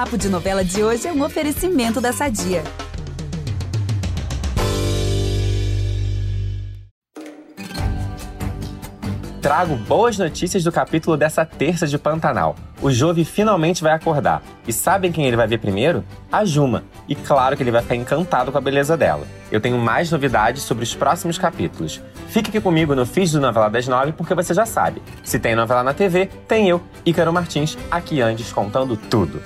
Papo de Novela de hoje é um oferecimento da Sadia. Trago boas notícias do capítulo dessa terça de Pantanal. O Jove finalmente vai acordar. E sabem quem ele vai ver primeiro? A Juma. E claro que ele vai ficar encantado com a beleza dela. Eu tenho mais novidades sobre os próximos capítulos. Fique aqui comigo no Fiz do Novela das Nove, porque você já sabe. Se tem novela na TV, tem eu, Ícaro Martins, aqui antes contando tudo.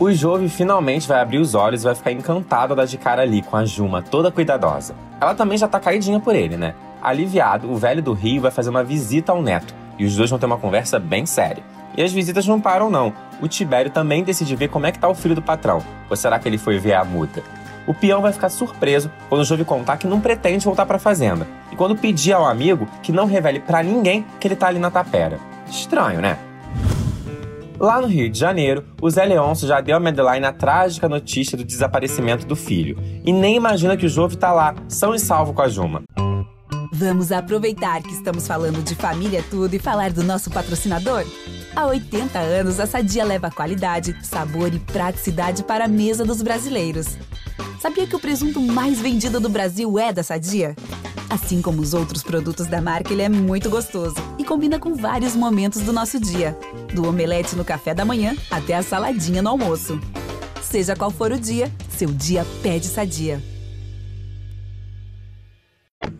O Jove finalmente vai abrir os olhos e vai ficar encantado a dar de cara ali com a Juma, toda cuidadosa. Ela também já tá caidinha por ele, né? Aliviado, o velho do Rio vai fazer uma visita ao neto e os dois vão ter uma conversa bem séria. E as visitas não param, não. O Tibério também decide ver como é que tá o filho do patrão. Ou será que ele foi ver a muda? O peão vai ficar surpreso quando o Jove contar que não pretende voltar para fazenda. E quando pedir ao amigo que não revele para ninguém que ele tá ali na tapera. Estranho, né? Lá no Rio de Janeiro, o Zé Leôncio já deu a Madeline a trágica notícia do desaparecimento do filho. E nem imagina que o Jove tá lá, são e salvo com a Juma. Vamos aproveitar que estamos falando de família tudo e falar do nosso patrocinador? Há 80 anos, a Sadia leva qualidade, sabor e praticidade para a mesa dos brasileiros. Sabia que o presunto mais vendido do Brasil é da Sadia? Assim como os outros produtos da marca, ele é muito gostoso e combina com vários momentos do nosso dia, do omelete no café da manhã até a saladinha no almoço. Seja qual for o dia, seu dia pede Sadia.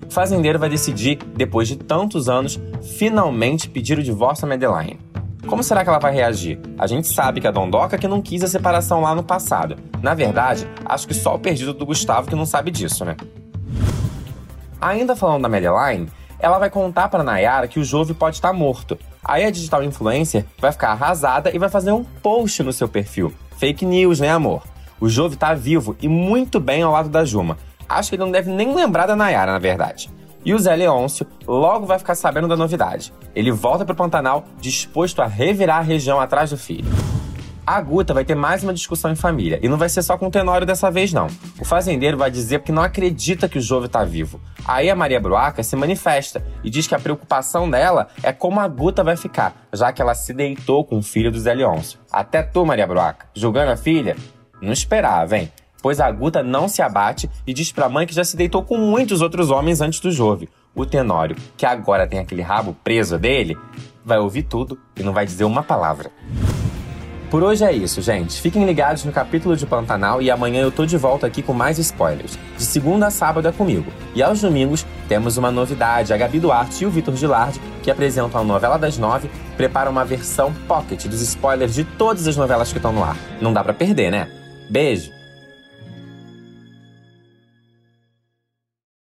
Fazendeiro vai decidir, depois de tantos anos, finalmente pedir o divórcio a Madeline. Como será que ela vai reagir? A gente sabe que a Dondoca que não quis a separação lá no passado. Na verdade, acho que só o perdido do Gustavo que não sabe disso, né? Ainda falando da Madeline, ela vai contar para Nayara que o Jove pode estar morto. Aí a digital influencer vai ficar arrasada e vai fazer um post no seu perfil. Fake news, né, amor? O Jove tá vivo e muito bem ao lado da Juma. Acho que ele não deve nem lembrar da Nayara, na verdade. E o Zé Leôncio logo vai ficar sabendo da novidade. Ele volta pro Pantanal disposto a revirar a região atrás do filho. A Guta vai ter mais uma discussão em família, e não vai ser só com o Tenório dessa vez, não. O fazendeiro vai dizer que não acredita que o Jove tá vivo. Aí a Maria Bruaca se manifesta e diz que a preocupação dela é como a Guta vai ficar, já que ela se deitou com o filho do Zé Leôncio. Até tu, Maria Bruaca, julgando a filha? Não esperava, hein? pois a Guta não se abate e diz pra mãe que já se deitou com muitos outros homens antes do Jove. O Tenório, que agora tem aquele rabo preso dele, vai ouvir tudo e não vai dizer uma palavra. Por hoje é isso, gente. Fiquem ligados no capítulo de Pantanal e amanhã eu tô de volta aqui com mais spoilers. De segunda a sábado é comigo. E aos domingos temos uma novidade. A Gabi Duarte e o Vitor Gilardi, que apresentam a novela das nove, preparam uma versão pocket dos spoilers de todas as novelas que estão no ar. Não dá para perder, né? Beijo!